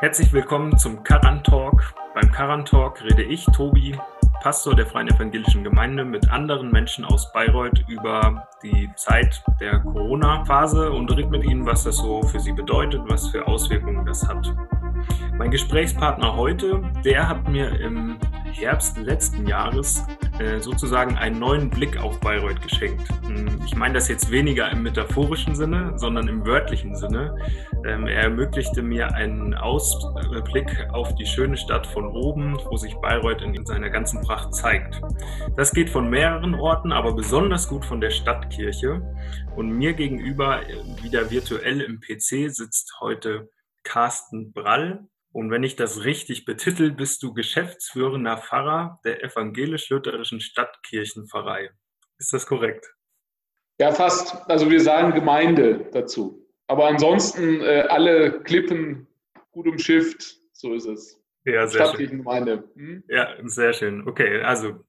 Herzlich willkommen zum Karan Talk. Beim Karan Talk rede ich, Tobi, Pastor der Freien Evangelischen Gemeinde, mit anderen Menschen aus Bayreuth über die Zeit der Corona-Phase und rede mit ihnen, was das so für sie bedeutet, was für Auswirkungen das hat. Mein Gesprächspartner heute, der hat mir im Herbst letzten Jahres äh, sozusagen einen neuen Blick auf Bayreuth geschenkt. Hm, ich meine das jetzt weniger im metaphorischen Sinne, sondern im wörtlichen Sinne. Ähm, er ermöglichte mir einen Ausblick auf die schöne Stadt von oben, wo sich Bayreuth in seiner ganzen Pracht zeigt. Das geht von mehreren Orten, aber besonders gut von der Stadtkirche. Und mir gegenüber, äh, wieder virtuell im PC, sitzt heute Carsten Brall. Und wenn ich das richtig betitel, bist du geschäftsführender Pfarrer der evangelisch-lutherischen Stadtkirchenpfarrei. Ist das korrekt? Ja, fast. Also wir sagen Gemeinde dazu. Aber ansonsten äh, alle Klippen gut umschifft, so ist es. Ja, sehr Stadtkirchengemeinde. Hm? Ja, sehr schön. Okay, also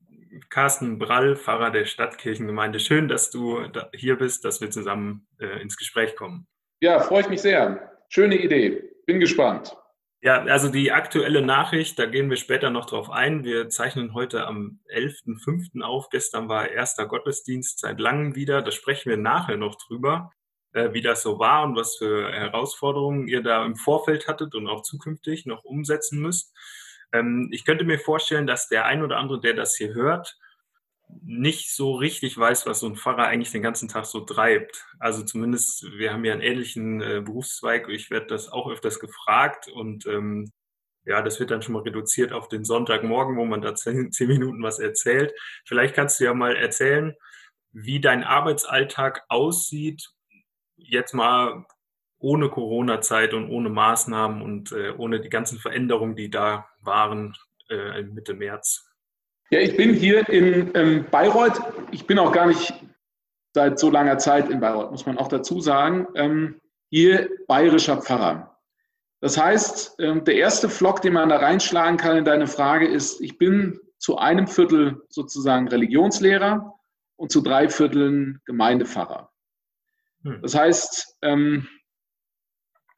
Carsten Brall, Pfarrer der Stadtkirchengemeinde. Schön, dass du da hier bist, dass wir zusammen äh, ins Gespräch kommen. Ja, freue ich mich sehr. Schöne Idee. Bin gespannt. Ja, also die aktuelle Nachricht, da gehen wir später noch drauf ein. Wir zeichnen heute am 11.05. auf. Gestern war erster Gottesdienst seit langem wieder. Da sprechen wir nachher noch drüber, äh, wie das so war und was für Herausforderungen ihr da im Vorfeld hattet und auch zukünftig noch umsetzen müsst. Ähm, ich könnte mir vorstellen, dass der ein oder andere, der das hier hört, nicht so richtig weiß, was so ein Pfarrer eigentlich den ganzen Tag so treibt. Also zumindest, wir haben ja einen ähnlichen äh, Berufszweig. Ich werde das auch öfters gefragt und ähm, ja, das wird dann schon mal reduziert auf den Sonntagmorgen, wo man da zehn, zehn Minuten was erzählt. Vielleicht kannst du ja mal erzählen, wie dein Arbeitsalltag aussieht, jetzt mal ohne Corona-Zeit und ohne Maßnahmen und äh, ohne die ganzen Veränderungen, die da waren äh, Mitte März. Ja, ich bin hier in ähm, Bayreuth. Ich bin auch gar nicht seit so langer Zeit in Bayreuth, muss man auch dazu sagen. Ähm, hier bayerischer Pfarrer. Das heißt, ähm, der erste Flock, den man da reinschlagen kann in deine Frage, ist, ich bin zu einem Viertel sozusagen Religionslehrer und zu drei Vierteln Gemeindepfarrer. Hm. Das heißt, ähm,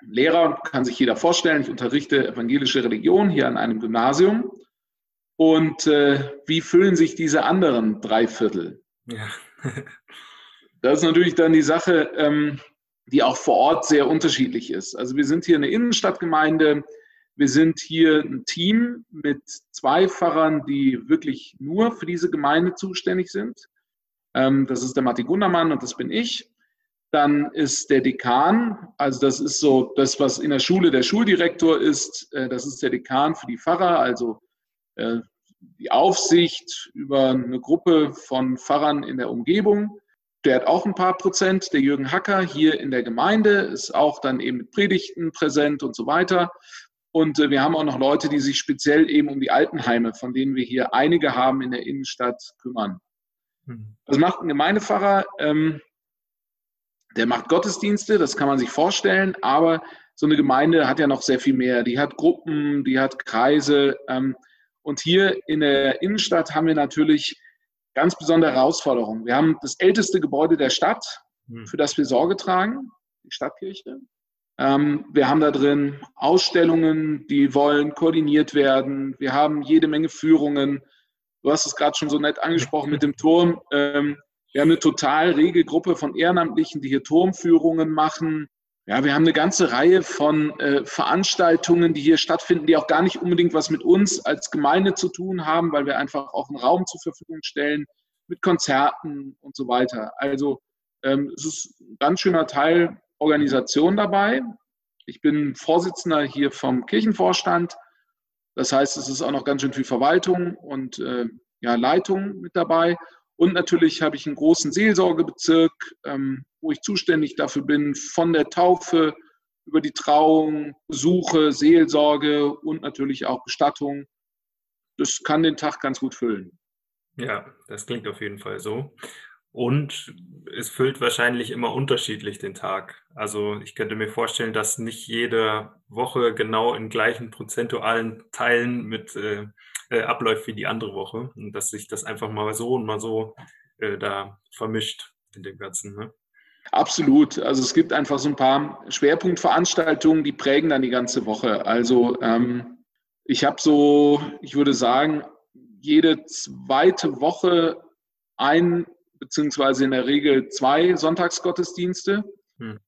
Lehrer kann sich jeder vorstellen, ich unterrichte evangelische Religion hier an einem Gymnasium. Und äh, wie füllen sich diese anderen drei Viertel? Ja. das ist natürlich dann die Sache, ähm, die auch vor Ort sehr unterschiedlich ist. Also wir sind hier eine Innenstadtgemeinde, wir sind hier ein Team mit zwei Pfarrern, die wirklich nur für diese Gemeinde zuständig sind. Ähm, das ist der Martin Gundermann und das bin ich. Dann ist der Dekan, also das ist so das, was in der Schule der Schuldirektor ist. Äh, das ist der Dekan für die Pfarrer, also äh, die Aufsicht über eine Gruppe von Pfarrern in der Umgebung. Der hat auch ein paar Prozent. Der Jürgen Hacker hier in der Gemeinde ist auch dann eben mit Predigten präsent und so weiter. Und äh, wir haben auch noch Leute, die sich speziell eben um die Altenheime, von denen wir hier einige haben in der Innenstadt, kümmern. Mhm. Was macht ein Gemeindepfarrer? Ähm, der macht Gottesdienste, das kann man sich vorstellen, aber so eine Gemeinde hat ja noch sehr viel mehr. Die hat Gruppen, die hat Kreise. Und hier in der Innenstadt haben wir natürlich ganz besondere Herausforderungen. Wir haben das älteste Gebäude der Stadt, hm. für das wir Sorge tragen, die Stadtkirche. Ähm, wir haben da drin Ausstellungen, die wollen koordiniert werden. Wir haben jede Menge Führungen. Du hast es gerade schon so nett angesprochen mit dem Turm. Ähm, wir haben eine total rege Gruppe von Ehrenamtlichen, die hier Turmführungen machen. Ja, wir haben eine ganze Reihe von äh, Veranstaltungen, die hier stattfinden, die auch gar nicht unbedingt was mit uns als Gemeinde zu tun haben, weil wir einfach auch einen Raum zur Verfügung stellen mit Konzerten und so weiter. Also ähm, es ist ein ganz schöner Teil Organisation dabei. Ich bin Vorsitzender hier vom Kirchenvorstand. Das heißt, es ist auch noch ganz schön viel Verwaltung und äh, ja, Leitung mit dabei. Und natürlich habe ich einen großen Seelsorgebezirk, ähm, wo ich zuständig dafür bin, von der Taufe über die Trauung, Besuche, Seelsorge und natürlich auch Bestattung. Das kann den Tag ganz gut füllen. Ja, das klingt auf jeden Fall so. Und es füllt wahrscheinlich immer unterschiedlich den Tag. Also ich könnte mir vorstellen, dass nicht jede Woche genau in gleichen prozentualen Teilen mit äh, äh, abläuft wie die andere Woche und dass sich das einfach mal so und mal so äh, da vermischt in dem Ganzen. Ne? Absolut. Also es gibt einfach so ein paar Schwerpunktveranstaltungen, die prägen dann die ganze Woche. Also ähm, ich habe so, ich würde sagen, jede zweite Woche ein beziehungsweise in der Regel zwei Sonntagsgottesdienste. Hm.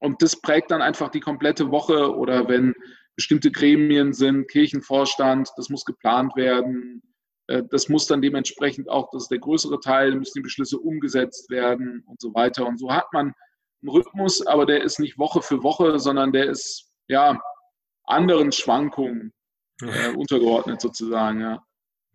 Und das prägt dann einfach die komplette Woche oder wenn bestimmte Gremien sind, Kirchenvorstand, das muss geplant werden. Äh, das muss dann dementsprechend auch, das ist der größere Teil, müssen die Beschlüsse umgesetzt werden und so weiter. Und so hat man einen Rhythmus, aber der ist nicht Woche für Woche, sondern der ist ja anderen Schwankungen äh, untergeordnet sozusagen. Ja.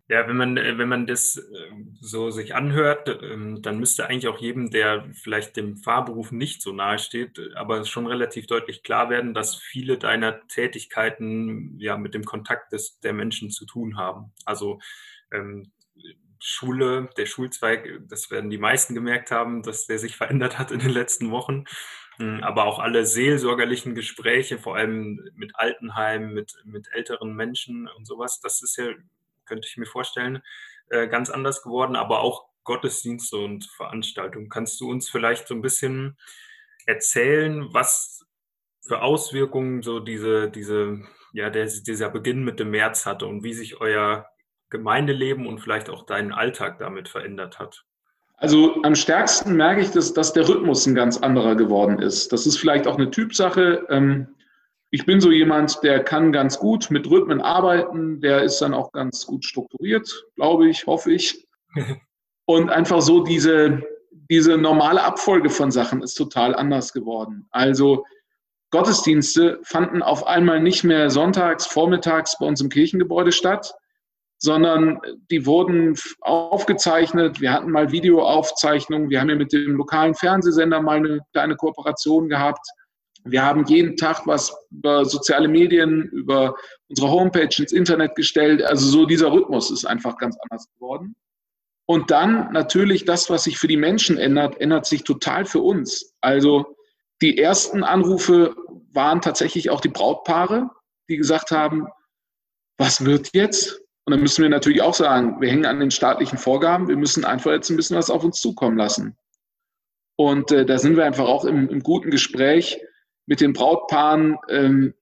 Ja, wenn man, äh, wenn man das ähm, so sich anhört, ähm, dann müsste eigentlich auch jedem, der vielleicht dem Fahrberuf nicht so nahe steht, aber schon relativ deutlich klar werden, dass viele deiner Tätigkeiten ja mit dem Kontakt des, der Menschen zu tun haben. Also ähm, Schule, der Schulzweig, das werden die meisten gemerkt haben, dass der sich verändert hat in den letzten Wochen. Hm, aber auch alle seelsorgerlichen Gespräche, vor allem mit Altenheimen, mit, mit älteren Menschen und sowas, das ist ja könnte ich mir vorstellen, äh, ganz anders geworden, aber auch Gottesdienste und Veranstaltungen. Kannst du uns vielleicht so ein bisschen erzählen, was für Auswirkungen so diese, diese, ja, der, dieser Beginn mit dem März hatte und wie sich euer Gemeindeleben und vielleicht auch dein Alltag damit verändert hat? Also am stärksten merke ich, dass, dass der Rhythmus ein ganz anderer geworden ist. Das ist vielleicht auch eine Typsache. Ähm, ich bin so jemand, der kann ganz gut mit Rhythmen arbeiten, der ist dann auch ganz gut strukturiert, glaube ich, hoffe ich. Und einfach so diese, diese normale Abfolge von Sachen ist total anders geworden. Also Gottesdienste fanden auf einmal nicht mehr sonntags, vormittags bei uns im Kirchengebäude statt, sondern die wurden aufgezeichnet. Wir hatten mal Videoaufzeichnungen. Wir haben ja mit dem lokalen Fernsehsender mal eine kleine Kooperation gehabt. Wir haben jeden Tag was über soziale Medien, über unsere Homepage ins Internet gestellt. Also so dieser Rhythmus ist einfach ganz anders geworden. Und dann natürlich das, was sich für die Menschen ändert, ändert sich total für uns. Also die ersten Anrufe waren tatsächlich auch die Brautpaare, die gesagt haben, was wird jetzt? Und dann müssen wir natürlich auch sagen, wir hängen an den staatlichen Vorgaben, wir müssen einfach jetzt ein bisschen was auf uns zukommen lassen. Und äh, da sind wir einfach auch im, im guten Gespräch, mit den Brautpaaren, ähm,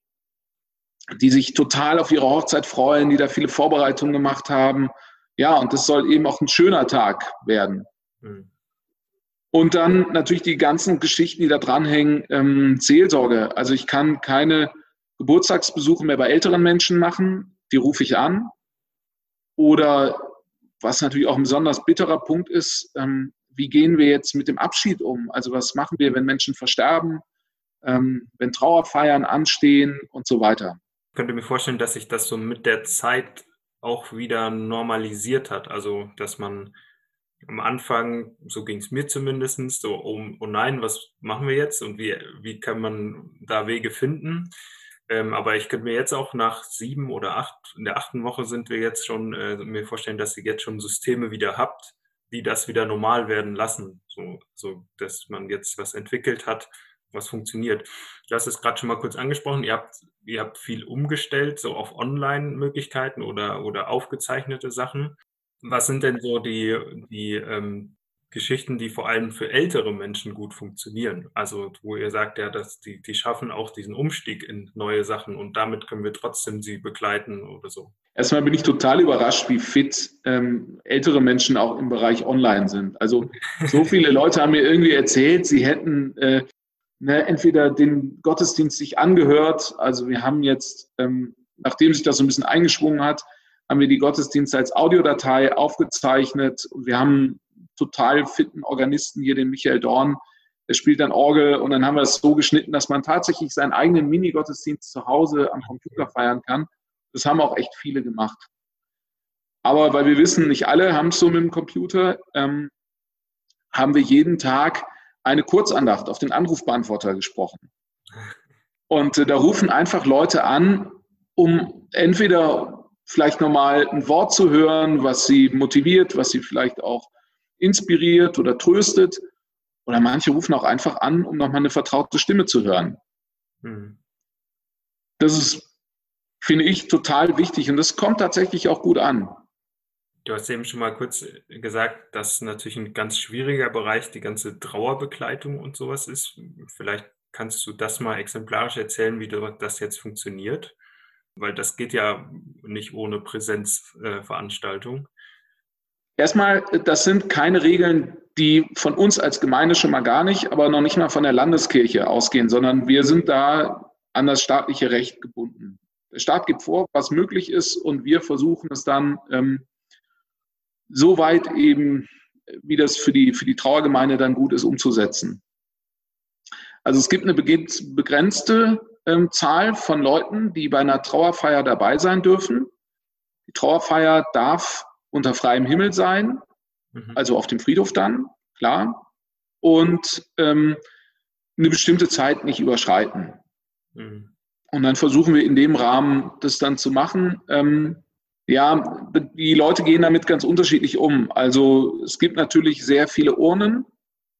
die sich total auf ihre Hochzeit freuen, die da viele Vorbereitungen gemacht haben. Ja, und das soll eben auch ein schöner Tag werden. Mhm. Und dann natürlich die ganzen Geschichten, die da dranhängen, ähm, Seelsorge. Also ich kann keine Geburtstagsbesuche mehr bei älteren Menschen machen, die rufe ich an. Oder was natürlich auch ein besonders bitterer Punkt ist, ähm, wie gehen wir jetzt mit dem Abschied um? Also was machen wir, wenn Menschen versterben? Ähm, wenn Trauerfeiern anstehen und so weiter. Ich könnte mir vorstellen, dass sich das so mit der Zeit auch wieder normalisiert hat. Also, dass man am Anfang, so ging es mir zumindest, so, oh, oh, nein, was machen wir jetzt und wie, wie kann man da Wege finden? Ähm, aber ich könnte mir jetzt auch nach sieben oder acht, in der achten Woche sind wir jetzt schon, äh, mir vorstellen, dass ihr jetzt schon Systeme wieder habt, die das wieder normal werden lassen. So, so dass man jetzt was entwickelt hat, was funktioniert. Du hast es gerade schon mal kurz angesprochen, ihr habt, ihr habt viel umgestellt, so auf Online-Möglichkeiten oder, oder aufgezeichnete Sachen. Was sind denn so die, die ähm, Geschichten, die vor allem für ältere Menschen gut funktionieren? Also wo ihr sagt, ja, dass die, die schaffen auch diesen Umstieg in neue Sachen und damit können wir trotzdem sie begleiten oder so. Erstmal bin ich total überrascht, wie fit ähm, ältere Menschen auch im Bereich Online sind. Also so viele Leute haben mir irgendwie erzählt, sie hätten äh, ne, entweder den Gottesdienst sich angehört, also wir haben jetzt, ähm, nachdem sich das so ein bisschen eingeschwungen hat, haben wir die Gottesdienste als Audiodatei aufgezeichnet und wir haben total fitten Organisten hier, den Michael Dorn, der spielt dann Orgel und dann haben wir es so geschnitten, dass man tatsächlich seinen eigenen Mini-Gottesdienst zu Hause am Computer feiern kann. Das haben auch echt viele gemacht. Aber weil wir wissen, nicht alle haben es so mit dem Computer, ähm, haben wir jeden Tag eine Kurzandacht auf den Anrufbeantworter gesprochen. Und äh, da rufen einfach Leute an, um entweder vielleicht nochmal ein Wort zu hören, was sie motiviert, was sie vielleicht auch inspiriert oder tröstet. Oder manche rufen auch einfach an, um nochmal eine vertraute Stimme zu hören. Mhm. Das ist, finde ich, total wichtig und das kommt tatsächlich auch gut an. Du hast eben schon mal kurz gesagt, dass natürlich ein ganz schwieriger Bereich die ganze Trauerbegleitung und sowas ist. Vielleicht kannst du das mal exemplarisch erzählen, wie das jetzt funktioniert, weil das geht ja nicht ohne Präsenzveranstaltung. Erstmal, das sind keine Regeln, die von uns als Gemeinde schon mal gar nicht, aber noch nicht mal von der Landeskirche ausgehen, sondern wir sind da an das staatliche Recht gebunden. Der Staat gibt vor, was möglich ist und wir versuchen es dann ähm, so weit eben, wie das für die, für die Trauergemeinde dann gut ist, umzusetzen. Also es gibt eine begrenzte ähm, Zahl von Leuten, die bei einer Trauerfeier dabei sein dürfen. Die Trauerfeier darf unter freiem Himmel sein, mhm. also auf dem Friedhof dann, klar, und ähm, eine bestimmte Zeit nicht überschreiten. Mhm. Und dann versuchen wir in dem Rahmen das dann zu machen. Ähm, ja, die Leute gehen damit ganz unterschiedlich um. Also es gibt natürlich sehr viele Urnen.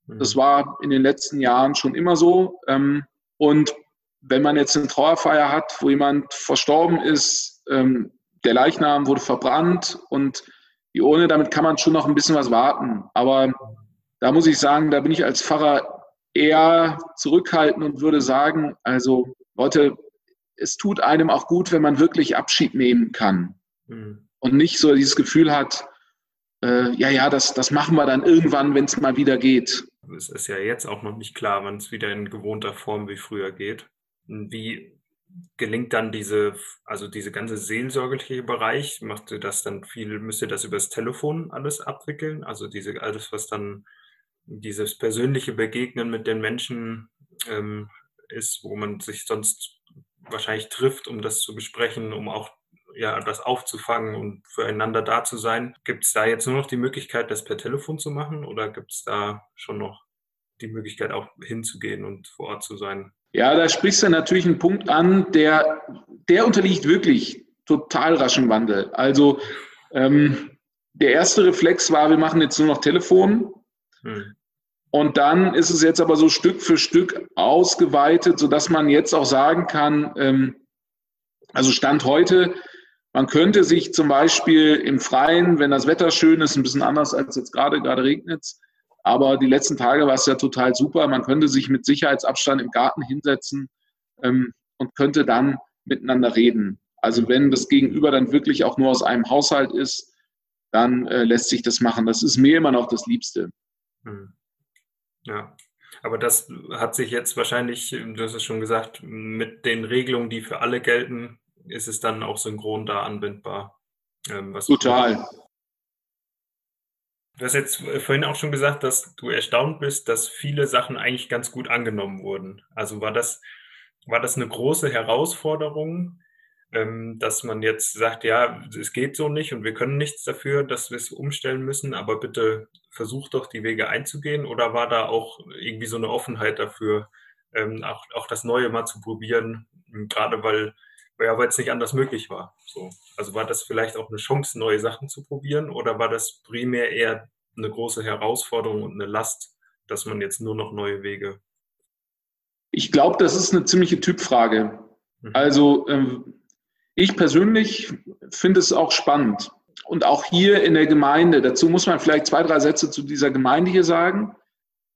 Das mhm. war in den letzten Jahren schon immer so. Ähm, und wenn man jetzt eine Trauerfeier hat, wo jemand verstorben ist, ähm, der Leichnam wurde verbrannt und die Urne, damit kann man schon noch ein bisschen was warten. Aber da muss ich sagen, da bin ich als Pfarrer eher zurückhaltend und würde sagen, also Leute, es tut einem auch gut, wenn man wirklich Abschied nehmen kann. Mhm. Und nicht so dieses Gefühl hat, äh, ja, ja, das, das machen wir dann irgendwann, wenn es mal wieder geht. Es ist ja jetzt auch noch nicht klar, wann es wieder in gewohnter Form wie früher geht. Wie gelingt dann diese, also diese ganze seelsorgerliche Bereich? Macht ihr das dann viel, müsst ihr das übers Telefon alles abwickeln? Also diese, alles, was dann dieses persönliche Begegnen mit den Menschen ähm, ist, wo man sich sonst wahrscheinlich trifft, um das zu besprechen, um auch ja, das aufzufangen und füreinander da zu sein. Gibt es da jetzt nur noch die Möglichkeit, das per Telefon zu machen oder gibt es da schon noch die Möglichkeit, auch hinzugehen und vor Ort zu sein? Ja, da sprichst du natürlich einen Punkt an, der, der unterliegt wirklich total raschem Wandel. Also ähm, der erste Reflex war, wir machen jetzt nur noch Telefon. Hm. Und dann ist es jetzt aber so Stück für Stück ausgeweitet, sodass man jetzt auch sagen kann, ähm, also Stand heute, man könnte sich zum Beispiel im Freien, wenn das Wetter schön ist, ein bisschen anders als jetzt gerade, gerade regnet es, aber die letzten Tage war es ja total super. Man könnte sich mit Sicherheitsabstand im Garten hinsetzen ähm, und könnte dann miteinander reden. Also wenn das Gegenüber dann wirklich auch nur aus einem Haushalt ist, dann äh, lässt sich das machen. Das ist mir immer noch das Liebste. Hm. Ja, aber das hat sich jetzt wahrscheinlich, du hast es schon gesagt, mit den Regelungen, die für alle gelten, ist es dann auch synchron da anwendbar. Ähm, Total. Du hast jetzt vorhin auch schon gesagt, dass du erstaunt bist, dass viele Sachen eigentlich ganz gut angenommen wurden. Also war das, war das eine große Herausforderung, ähm, dass man jetzt sagt, ja, es geht so nicht und wir können nichts dafür, dass wir es umstellen müssen, aber bitte versucht doch die Wege einzugehen? Oder war da auch irgendwie so eine Offenheit dafür, ähm, auch, auch das Neue mal zu probieren, gerade weil ja, weil es nicht anders möglich war. So. Also war das vielleicht auch eine Chance, neue Sachen zu probieren oder war das primär eher eine große Herausforderung und eine Last, dass man jetzt nur noch neue Wege? Ich glaube, das ist eine ziemliche Typfrage. Mhm. Also ähm, ich persönlich finde es auch spannend. Und auch hier in der Gemeinde, dazu muss man vielleicht zwei, drei Sätze zu dieser Gemeinde hier sagen.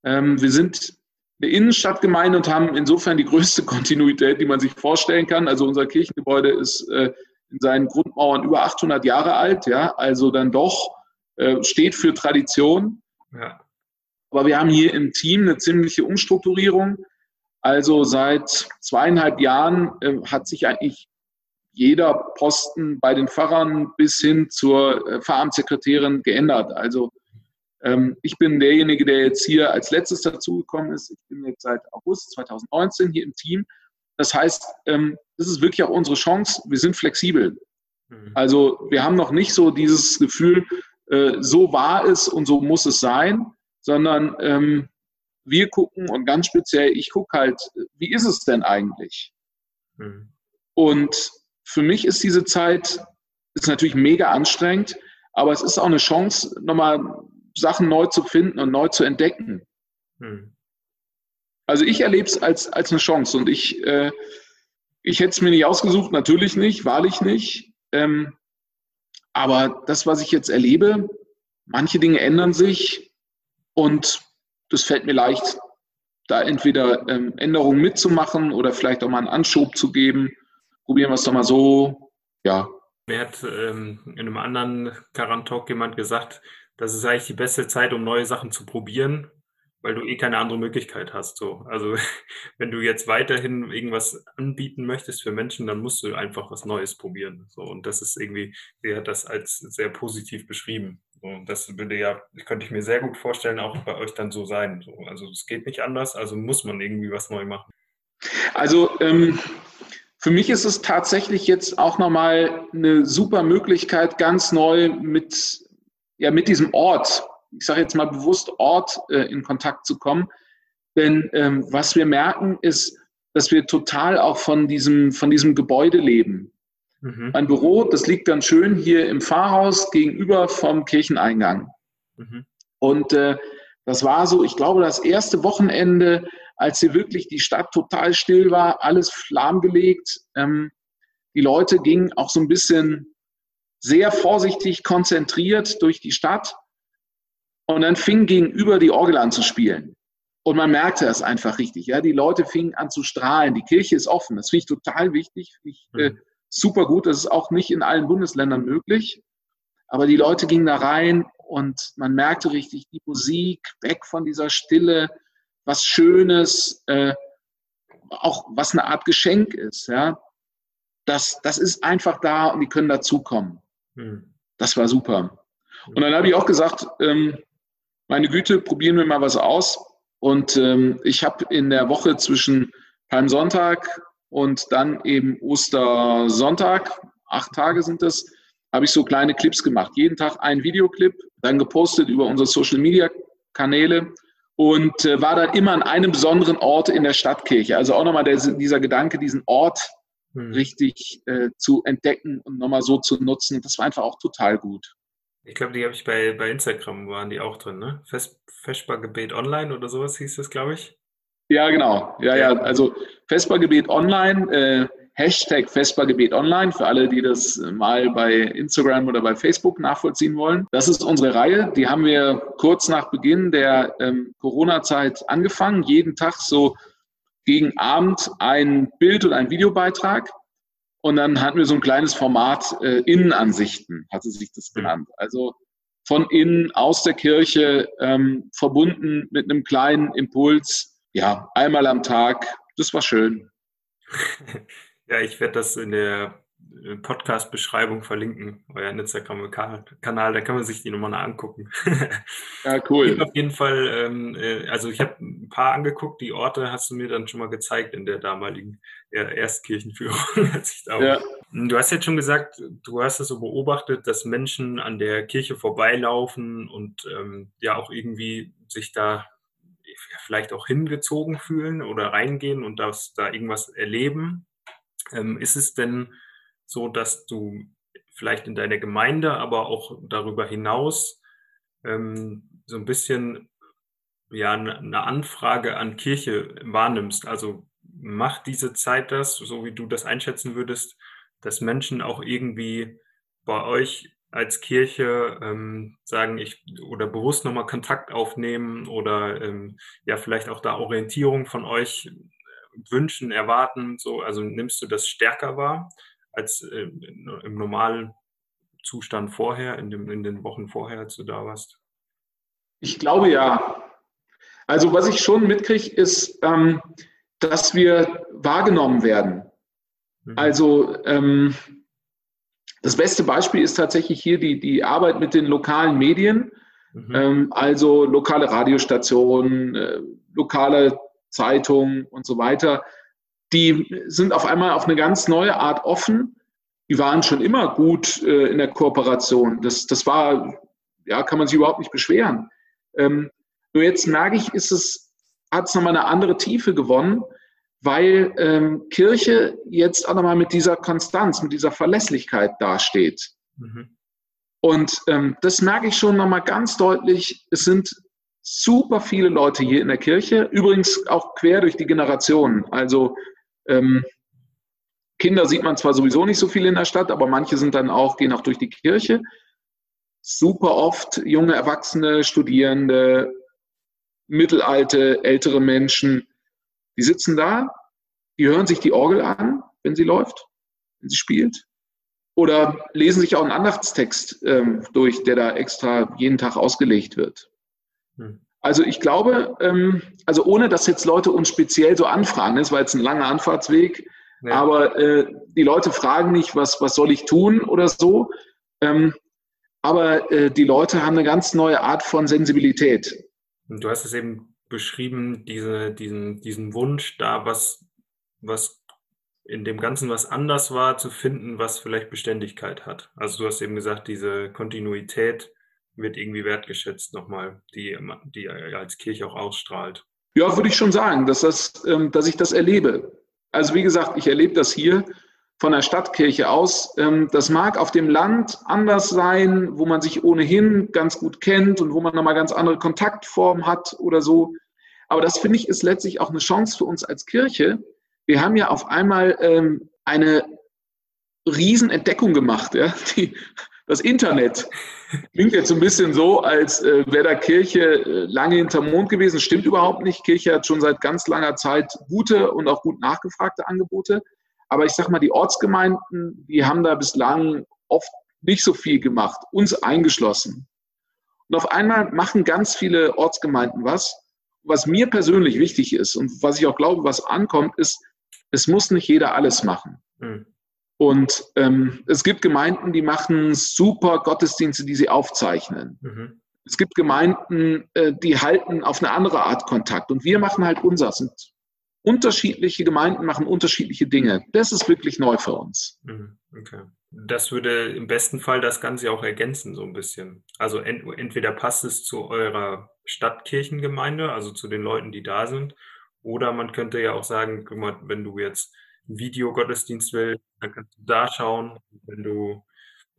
Ähm, wir sind eine Innenstadtgemeinde und haben insofern die größte Kontinuität, die man sich vorstellen kann. Also unser Kirchengebäude ist äh, in seinen Grundmauern über 800 Jahre alt, ja, also dann doch äh, steht für Tradition. Ja. Aber wir haben hier im Team eine ziemliche Umstrukturierung. Also seit zweieinhalb Jahren äh, hat sich eigentlich jeder Posten bei den Pfarrern bis hin zur äh, Pfarramtssekretärin geändert. Also ähm, ich bin derjenige, der jetzt hier als letztes dazugekommen ist. Ich bin jetzt seit August 2019 hier im Team. Das heißt, ähm, das ist wirklich auch unsere Chance. Wir sind flexibel. Mhm. Also wir haben noch nicht so dieses Gefühl, äh, so war es und so muss es sein, sondern ähm, wir gucken und ganz speziell, ich gucke halt, wie ist es denn eigentlich? Mhm. Und für mich ist diese Zeit, ist natürlich mega anstrengend, aber es ist auch eine Chance, nochmal Sachen neu zu finden und neu zu entdecken. Hm. Also ich erlebe es als, als eine Chance und ich, äh, ich hätte es mir nicht ausgesucht, natürlich nicht, wahrlich nicht. Ähm, Aber das, was ich jetzt erlebe, manche Dinge ändern sich und das fällt mir leicht, da entweder ähm, Änderungen mitzumachen oder vielleicht auch mal einen Anschub zu geben. Probieren wir es doch mal so. Ja. Mir hat ähm, in einem anderen Karan-Talk jemand gesagt, das ist eigentlich die beste Zeit, um neue Sachen zu probieren, weil du eh keine andere Möglichkeit hast. So. Also wenn du jetzt weiterhin irgendwas anbieten möchtest für Menschen, dann musst du einfach was Neues probieren. So. Und das ist irgendwie, sie hat das als sehr positiv beschrieben. Und das würde ja, könnte ich mir sehr gut vorstellen, auch bei euch dann so sein. So. Also es geht nicht anders, also muss man irgendwie was neu machen. Also ähm, für mich ist es tatsächlich jetzt auch nochmal eine super Möglichkeit, ganz neu mit, ja, mit diesem Ort ich sage jetzt mal bewusst Ort äh, in Kontakt zu kommen. Denn ähm, was wir merken, ist, dass wir total auch von diesem, von diesem Gebäude leben. Mhm. Mein Büro, das liegt dann schön hier im Pfarrhaus gegenüber vom Kircheneingang. Mhm. Und äh, das war so, ich glaube, das erste Wochenende, als hier wirklich die Stadt total still war, alles lahmgelegt. Ähm, die Leute gingen auch so ein bisschen sehr vorsichtig konzentriert durch die Stadt. Und dann fing gegenüber die Orgel an zu spielen. Und man merkte das einfach richtig. Ja, die Leute fingen an zu strahlen. Die Kirche ist offen. Das finde ich total wichtig. Finde ich äh, mhm. super gut. Das ist auch nicht in allen Bundesländern möglich. Aber die Leute gingen da rein und man merkte richtig die Musik, weg von dieser Stille, was Schönes, äh, auch was eine Art Geschenk ist. Ja, das, das ist einfach da und die können dazukommen. Mhm. Das war super. Und dann habe ich auch gesagt, ähm, meine Güte, probieren wir mal was aus. Und ähm, ich habe in der Woche zwischen Palmsonntag und dann eben Ostersonntag, acht Tage sind das, habe ich so kleine Clips gemacht. Jeden Tag ein Videoclip, dann gepostet über unsere Social-Media-Kanäle und äh, war dann immer an einem besonderen Ort in der Stadtkirche. Also auch nochmal der, dieser Gedanke, diesen Ort hm. richtig äh, zu entdecken und nochmal so zu nutzen. Das war einfach auch total gut. Ich glaube, die habe ich bei, bei Instagram waren die auch drin, ne? Fest, Vespergebet online oder sowas hieß das, glaube ich. Ja, genau. Ja, ja. Also Vespergebet online, äh, Hashtag Vespergebet online für alle, die das mal bei Instagram oder bei Facebook nachvollziehen wollen. Das ist unsere Reihe. Die haben wir kurz nach Beginn der ähm, Corona-Zeit angefangen. Jeden Tag so gegen Abend ein Bild und ein Videobeitrag. Und dann hatten wir so ein kleines Format, äh, Innenansichten, hatte sich das genannt. Also von innen aus der Kirche, ähm, verbunden mit einem kleinen Impuls, ja, einmal am Tag. Das war schön. Ja, ich werde das in der Podcast-Beschreibung verlinken, euer Instagram-Kanal, da kann man sich die nochmal angucken. Ja, cool. Ich auf jeden Fall, ähm, äh, also ich habe ein paar angeguckt, die Orte hast du mir dann schon mal gezeigt in der damaligen Erstkirchenführung. als ich da ja. Du hast jetzt schon gesagt, du hast es so beobachtet, dass Menschen an der Kirche vorbeilaufen und ähm, ja auch irgendwie sich da vielleicht auch hingezogen fühlen oder reingehen und das, da irgendwas erleben. Ähm, ist es denn so dass du vielleicht in deiner Gemeinde, aber auch darüber hinaus ähm, so ein bisschen ja eine Anfrage an Kirche wahrnimmst. Also macht diese Zeit das, so wie du das einschätzen würdest, dass Menschen auch irgendwie bei euch als Kirche ähm, sagen, ich oder bewusst nochmal Kontakt aufnehmen oder ähm, ja vielleicht auch da Orientierung von euch wünschen, erwarten, so, also nimmst du das stärker wahr? Als äh, im normalen Zustand vorher, in, dem, in den Wochen vorher, als du da warst? Ich glaube ja. Also was ich schon mitkriege, ist, ähm, dass wir wahrgenommen werden. Mhm. Also ähm, das beste Beispiel ist tatsächlich hier die, die Arbeit mit den lokalen Medien, mhm. ähm, also lokale Radiostationen, äh, lokale Zeitungen und so weiter die sind auf einmal auf eine ganz neue Art offen. Die waren schon immer gut äh, in der Kooperation. Das, das war, ja, kann man sich überhaupt nicht beschweren. Ähm, nur jetzt merke ich, ist es, hat es nochmal eine andere Tiefe gewonnen, weil ähm, Kirche jetzt auch nochmal mit dieser Konstanz, mit dieser Verlässlichkeit dasteht. Mhm. Und ähm, das merke ich schon nochmal ganz deutlich. Es sind super viele Leute hier in der Kirche, übrigens auch quer durch die Generationen. Also ähm, Kinder sieht man zwar sowieso nicht so viel in der Stadt, aber manche sind dann auch, gehen auch durch die Kirche. Super oft junge Erwachsene, Studierende, mittelalte, ältere Menschen, die sitzen da, die hören sich die Orgel an, wenn sie läuft, wenn sie spielt. Oder lesen sich auch einen Andachtstext ähm, durch, der da extra jeden Tag ausgelegt wird. Hm. Also ich glaube, ähm, also ohne dass jetzt Leute uns speziell so anfragen, das war jetzt ein langer Anfahrtsweg, ja. aber äh, die Leute fragen nicht, was, was soll ich tun oder so. Ähm, aber äh, die Leute haben eine ganz neue Art von Sensibilität. Du hast es eben beschrieben, diese, diesen, diesen Wunsch, da was, was in dem Ganzen, was anders war, zu finden, was vielleicht Beständigkeit hat. Also du hast eben gesagt, diese Kontinuität wird irgendwie wertgeschätzt nochmal, die, die als Kirche auch ausstrahlt. Ja, würde ich schon sagen, dass, das, ähm, dass ich das erlebe. Also wie gesagt, ich erlebe das hier von der Stadtkirche aus. Ähm, das mag auf dem Land anders sein, wo man sich ohnehin ganz gut kennt und wo man nochmal ganz andere Kontaktformen hat oder so. Aber das finde ich ist letztlich auch eine Chance für uns als Kirche. Wir haben ja auf einmal ähm, eine Riesenentdeckung gemacht. Ja? Die, das Internet klingt jetzt ein bisschen so, als äh, wäre da Kirche äh, lange hinterm Mond gewesen. Stimmt überhaupt nicht. Kirche hat schon seit ganz langer Zeit gute und auch gut nachgefragte Angebote. Aber ich sage mal, die Ortsgemeinden, die haben da bislang oft nicht so viel gemacht, uns eingeschlossen. Und auf einmal machen ganz viele Ortsgemeinden was. Was mir persönlich wichtig ist und was ich auch glaube, was ankommt, ist, es muss nicht jeder alles machen. Mhm. Und ähm, es gibt Gemeinden, die machen super Gottesdienste, die sie aufzeichnen. Mhm. Es gibt Gemeinden, äh, die halten auf eine andere Art Kontakt. Und wir machen halt unser. Und unterschiedliche Gemeinden machen unterschiedliche Dinge. Das ist wirklich neu für uns. Mhm. Okay. Das würde im besten Fall das Ganze auch ergänzen, so ein bisschen. Also ent entweder passt es zu eurer Stadtkirchengemeinde, also zu den Leuten, die da sind, oder man könnte ja auch sagen, guck mal, wenn du jetzt Videogottesdienst willst, dann kannst du da schauen. Wenn du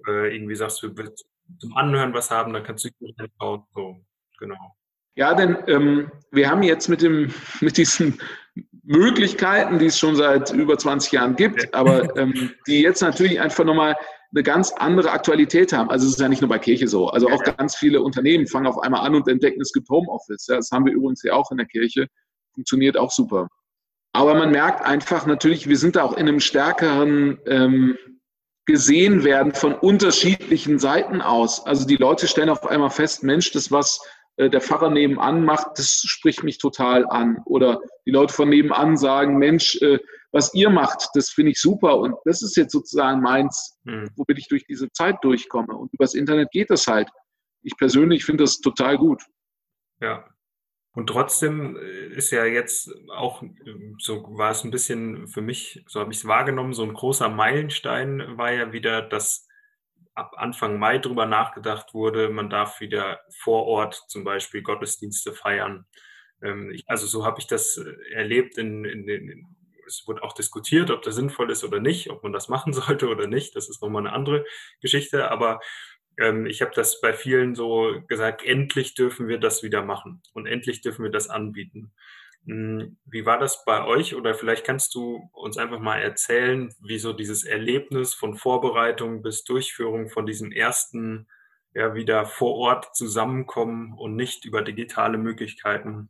äh, irgendwie sagst, du willst zum Anhören was haben, dann kannst du hier reinschauen. So, genau. Ja, denn ähm, wir haben jetzt mit, dem, mit diesen Möglichkeiten, die es schon seit über 20 Jahren gibt, aber ähm, die jetzt natürlich einfach nochmal eine ganz andere Aktualität haben. Also es ist ja nicht nur bei Kirche so. Also auch ganz viele Unternehmen fangen auf einmal an und entdecken, es gibt Homeoffice. Ja, das haben wir übrigens ja auch in der Kirche. Funktioniert auch super. Aber man merkt einfach natürlich, wir sind da auch in einem stärkeren ähm, gesehen werden von unterschiedlichen Seiten aus. Also die Leute stellen auf einmal fest, Mensch, das was äh, der Pfarrer nebenan macht, das spricht mich total an. Oder die Leute von nebenan sagen, Mensch, äh, was ihr macht, das finde ich super und das ist jetzt sozusagen meins, hm. womit ich durch diese Zeit durchkomme. Und übers Internet geht das halt. Ich persönlich finde das total gut. Ja, und trotzdem äh, ist ja jetzt auch, ähm, so war es ein bisschen für mich, so habe ich es wahrgenommen, so ein großer Meilenstein war ja wieder, dass ab Anfang Mai drüber nachgedacht wurde, man darf wieder vor Ort zum Beispiel Gottesdienste feiern. Ähm, also so habe ich das äh, erlebt in, in, in es wurde auch diskutiert, ob das sinnvoll ist oder nicht, ob man das machen sollte oder nicht. Das ist nochmal eine andere Geschichte. Aber ähm, ich habe das bei vielen so gesagt, endlich dürfen wir das wieder machen und endlich dürfen wir das anbieten. Hm, wie war das bei euch? Oder vielleicht kannst du uns einfach mal erzählen, wie so dieses Erlebnis von Vorbereitung bis Durchführung von diesem ersten, ja, wieder vor Ort zusammenkommen und nicht über digitale Möglichkeiten,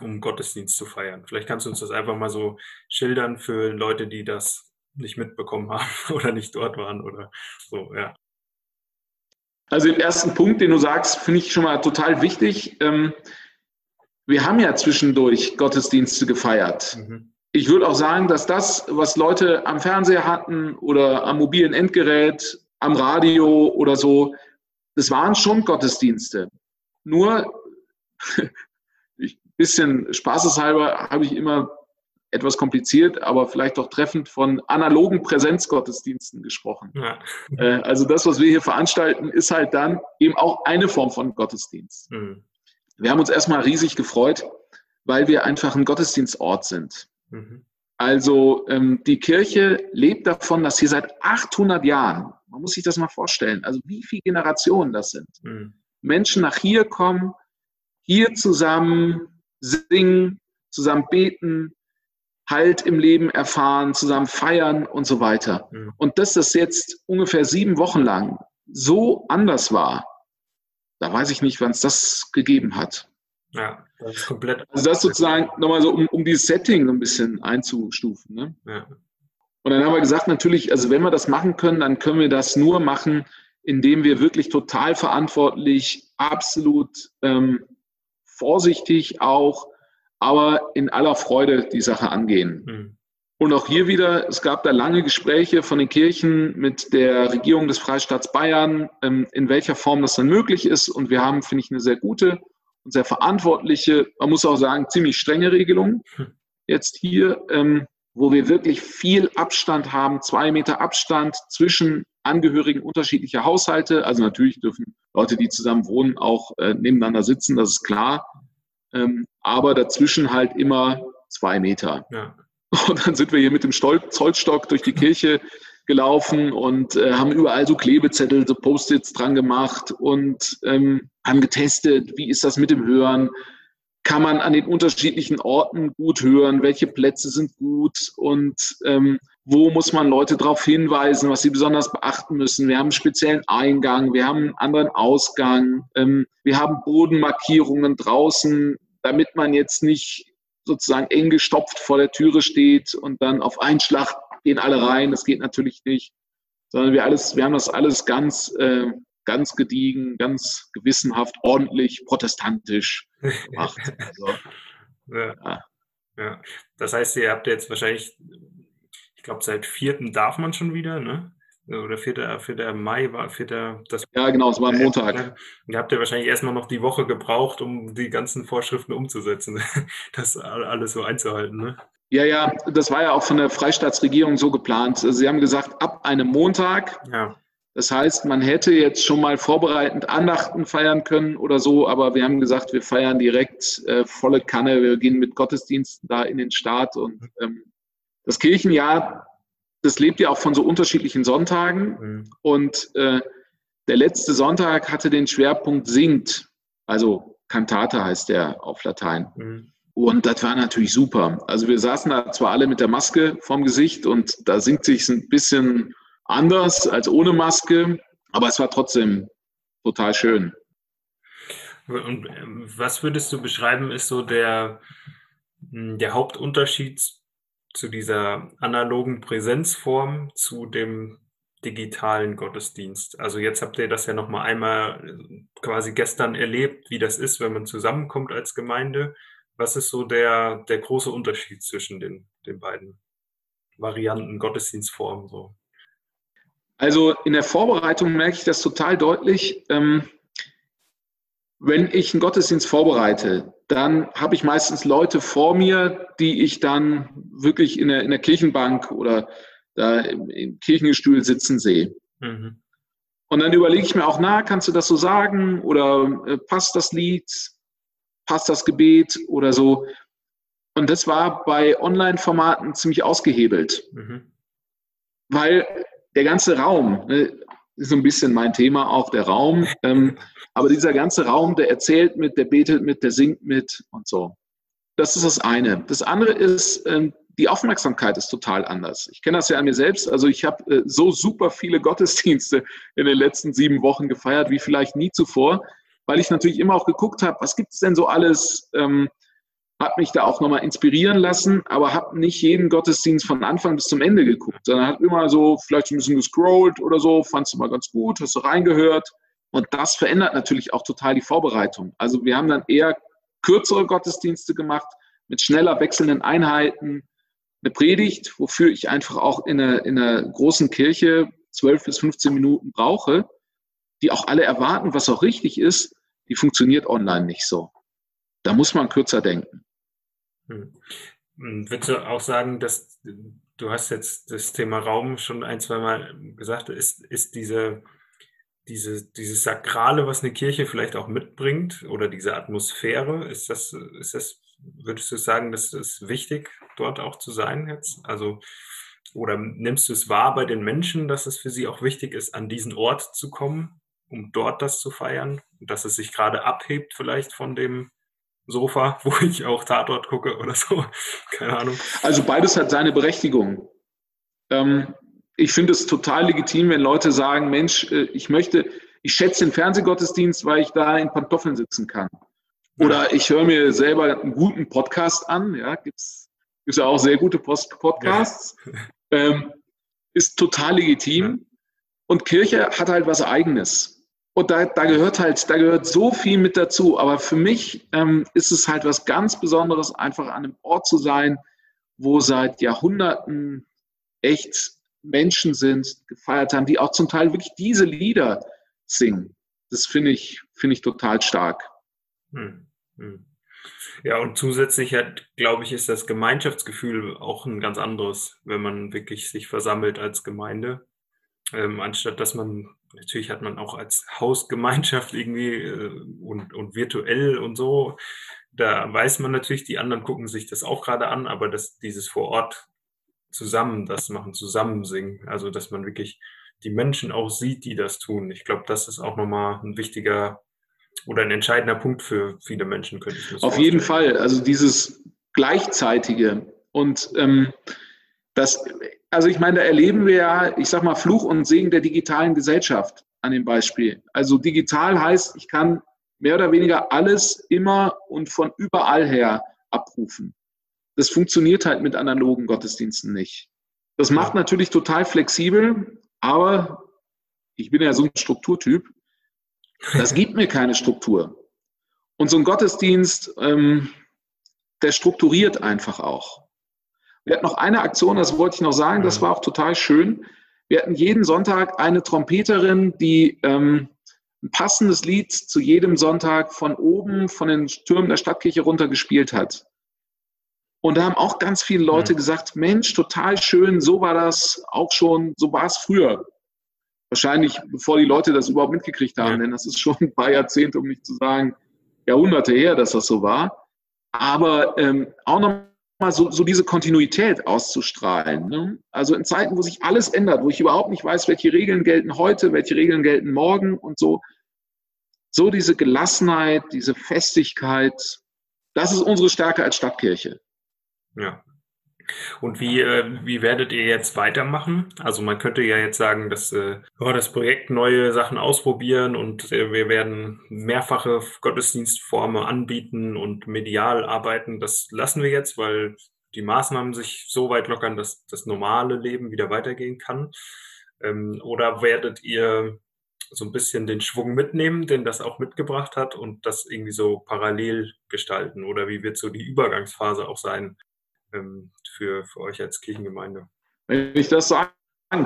um Gottesdienst zu feiern. Vielleicht kannst du uns das einfach mal so schildern für Leute, die das nicht mitbekommen haben oder nicht dort waren oder so, ja. Also den ersten Punkt, den du sagst, finde ich schon mal total wichtig. Ähm, wir haben ja zwischendurch Gottesdienste gefeiert. Mhm. Ich würde auch sagen, dass das, was Leute am Fernseher hatten oder am mobilen Endgerät, am Radio oder so, das waren schon Gottesdienste. Nur, ein bisschen spaßeshalber habe ich immer etwas kompliziert, aber vielleicht auch treffend von analogen Präsenzgottesdiensten gesprochen. Ja. Äh, also das, was wir hier veranstalten, ist halt dann eben auch eine Form von Gottesdienst. Mhm. Wir haben uns erstmal riesig gefreut, weil wir einfach ein Gottesdienstort sind. Mhm. Also ähm, die Kirche lebt davon, dass hier seit 800 Jahren, man muss sich das mal vorstellen, also wie viele Generationen das sind, mhm. Menschen nach hier kommen, hier zusammen singen, zusammen beten, Halt im Leben erfahren, zusammen feiern und so weiter. Mhm. Und dass das jetzt ungefähr sieben Wochen lang so anders war, da weiß ich nicht, wann es das gegeben hat. Ja, das ist komplett. Also das sozusagen nochmal so, um, um dieses Setting ein bisschen einzustufen. Ne? Ja. Und dann haben wir gesagt, natürlich, also wenn wir das machen können, dann können wir das nur machen, indem wir wirklich total verantwortlich, absolut ähm, vorsichtig auch, aber in aller Freude die Sache angehen. Mhm. Und auch hier wieder, es gab da lange Gespräche von den Kirchen mit der Regierung des Freistaats Bayern, ähm, in welcher Form das dann möglich ist. Und wir haben, finde ich, eine sehr gute und sehr verantwortliche, man muss auch sagen, ziemlich strenge Regelung hm. jetzt hier, ähm, wo wir wirklich viel Abstand haben, zwei Meter Abstand zwischen Angehörigen unterschiedlicher Haushalte. Also natürlich dürfen Leute, die zusammen wohnen, auch äh, nebeneinander sitzen, das ist klar. Ähm, aber dazwischen halt immer zwei Meter. Ja. Und dann sind wir hier mit dem Zollstock durch die Kirche gelaufen und äh, haben überall so Klebezettel, so Post-its dran gemacht und ähm, haben getestet, wie ist das mit dem Hören, kann man an den unterschiedlichen Orten gut hören, welche Plätze sind gut und ähm, wo muss man Leute darauf hinweisen, was sie besonders beachten müssen. Wir haben einen speziellen Eingang, wir haben einen anderen Ausgang, ähm, wir haben Bodenmarkierungen draußen, damit man jetzt nicht sozusagen eng gestopft vor der Türe steht und dann auf einen Schlag gehen alle rein. Das geht natürlich nicht. Sondern wir alles, wir haben das alles ganz, äh, ganz gediegen, ganz gewissenhaft, ordentlich, protestantisch gemacht. Also, ja. Ja. ja. Das heißt, ihr habt jetzt wahrscheinlich, ich glaube, seit 4. darf man schon wieder, ne? Oder 4. 4. Mai war 4. Das ja, genau, es war ein Montag. Ihr habt ja wahrscheinlich erstmal noch die Woche gebraucht, um die ganzen Vorschriften umzusetzen, das alles so einzuhalten, ne? Ja, ja, das war ja auch von der Freistaatsregierung so geplant. Sie haben gesagt, ab einem Montag. Ja. Das heißt, man hätte jetzt schon mal vorbereitend Andachten feiern können oder so, aber wir haben gesagt, wir feiern direkt äh, volle Kanne. Wir gehen mit Gottesdiensten da in den Start und ähm, das Kirchenjahr, das lebt ja auch von so unterschiedlichen Sonntagen mhm. und äh, der letzte Sonntag hatte den Schwerpunkt singt, also Kantate heißt der auf Latein. Mhm. Und das war natürlich super. Also wir saßen da zwar alle mit der Maske vorm Gesicht und da singt sich ein bisschen anders als ohne Maske, aber es war trotzdem total schön. Und ähm, was würdest du beschreiben, ist so der, hm, der Hauptunterschied zu dieser analogen Präsenzform zu dem digitalen Gottesdienst? Also jetzt habt ihr das ja noch mal einmal äh, quasi gestern erlebt, wie das ist, wenn man zusammenkommt als Gemeinde. Was ist so der, der große Unterschied zwischen den, den beiden Varianten, Gottesdienstformen? So? Also in der Vorbereitung merke ich das total deutlich. Ähm, wenn ich einen Gottesdienst vorbereite, dann habe ich meistens Leute vor mir, die ich dann wirklich in der, in der Kirchenbank oder da im, im Kirchengestühl sitzen sehe. Mhm. Und dann überlege ich mir auch, na, kannst du das so sagen? Oder äh, passt das Lied? passt das Gebet oder so. Und das war bei Online-Formaten ziemlich ausgehebelt, mhm. weil der ganze Raum, ne, ist so ein bisschen mein Thema auch, der Raum, ähm, aber dieser ganze Raum, der erzählt mit, der betet mit, der singt mit und so. Das ist das eine. Das andere ist, ähm, die Aufmerksamkeit ist total anders. Ich kenne das ja an mir selbst. Also ich habe äh, so super viele Gottesdienste in den letzten sieben Wochen gefeiert, wie vielleicht nie zuvor weil ich natürlich immer auch geguckt habe, was gibt es denn so alles, ähm, habe mich da auch nochmal inspirieren lassen, aber habe nicht jeden Gottesdienst von Anfang bis zum Ende geguckt, sondern habe immer so vielleicht ein bisschen gescrollt oder so, fandst du mal ganz gut, hast du reingehört. Und das verändert natürlich auch total die Vorbereitung. Also wir haben dann eher kürzere Gottesdienste gemacht mit schneller wechselnden Einheiten, eine Predigt, wofür ich einfach auch in einer, in einer großen Kirche 12 bis 15 Minuten brauche, die auch alle erwarten, was auch richtig ist, die funktioniert online nicht so. Da muss man kürzer denken. Hm. Würdest du auch sagen, dass du hast jetzt das Thema Raum schon ein, zwei Mal gesagt, ist, ist diese, diese, dieses Sakrale, was eine Kirche vielleicht auch mitbringt, oder diese Atmosphäre, ist das, ist das, würdest du sagen, das ist wichtig, dort auch zu sein jetzt? Also, oder nimmst du es wahr bei den Menschen, dass es für sie auch wichtig ist, an diesen Ort zu kommen, um dort das zu feiern? dass es sich gerade abhebt vielleicht von dem Sofa, wo ich auch Tatort gucke oder so. Keine Ahnung. Also beides hat seine Berechtigung. Ähm, ich finde es total legitim, wenn Leute sagen, Mensch, äh, ich möchte, ich schätze den Fernsehgottesdienst, weil ich da in Pantoffeln sitzen kann. Oder ich höre mir selber einen guten Podcast an, ja, gibt's, gibt's ja auch sehr gute Post Podcasts. Ja. Ähm, ist total legitim. Ja. Und Kirche hat halt was Eigenes. Und da, da gehört halt, da gehört so viel mit dazu. Aber für mich ähm, ist es halt was ganz Besonderes, einfach an einem Ort zu sein, wo seit Jahrhunderten echt Menschen sind, gefeiert haben, die auch zum Teil wirklich diese Lieder singen. Das finde ich, finde ich total stark. Hm, hm. Ja, und zusätzlich hat, glaube ich, ist das Gemeinschaftsgefühl auch ein ganz anderes, wenn man wirklich sich versammelt als Gemeinde. Ähm, anstatt dass man, natürlich hat man auch als Hausgemeinschaft irgendwie äh, und, und virtuell und so, da weiß man natürlich, die anderen gucken sich das auch gerade an, aber dass dieses vor Ort zusammen das machen, zusammen singen. Also, dass man wirklich die Menschen auch sieht, die das tun. Ich glaube, das ist auch nochmal ein wichtiger oder ein entscheidender Punkt für viele Menschen, könnte ich mir Auf jeden Fall. Also dieses Gleichzeitige und ähm, das, also ich meine, da erleben wir ja, ich sag mal, Fluch und Segen der digitalen Gesellschaft an dem Beispiel. Also digital heißt, ich kann mehr oder weniger alles immer und von überall her abrufen. Das funktioniert halt mit analogen Gottesdiensten nicht. Das macht natürlich total flexibel, aber ich bin ja so ein Strukturtyp. Das gibt mir keine Struktur. Und so ein Gottesdienst, ähm, der strukturiert einfach auch. Wir hatten noch eine Aktion, das wollte ich noch sagen, das war auch total schön. Wir hatten jeden Sonntag eine Trompeterin, die ähm, ein passendes Lied zu jedem Sonntag von oben, von den Türmen der Stadtkirche runter gespielt hat. Und da haben auch ganz viele Leute mhm. gesagt, Mensch, total schön, so war das auch schon, so war es früher. Wahrscheinlich, bevor die Leute das überhaupt mitgekriegt haben, ja. denn das ist schon ein paar Jahrzehnte, um nicht zu sagen, Jahrhunderte her, dass das so war. Aber ähm, auch nochmal so, so diese Kontinuität auszustrahlen. Ne? Also in Zeiten, wo sich alles ändert, wo ich überhaupt nicht weiß, welche Regeln gelten heute, welche Regeln gelten morgen und so. So diese Gelassenheit, diese Festigkeit, das ist unsere Stärke als Stadtkirche. Ja. Und wie, äh, wie werdet ihr jetzt weitermachen? Also man könnte ja jetzt sagen, dass äh, oh, das Projekt neue Sachen ausprobieren und äh, wir werden mehrfache Gottesdienstformen anbieten und medial arbeiten. Das lassen wir jetzt, weil die Maßnahmen sich so weit lockern, dass das normale Leben wieder weitergehen kann. Ähm, oder werdet ihr so ein bisschen den Schwung mitnehmen, den das auch mitgebracht hat und das irgendwie so parallel gestalten? Oder wie wird so die Übergangsphase auch sein? Ähm, für, für euch als Kirchengemeinde? Wenn ich das sagen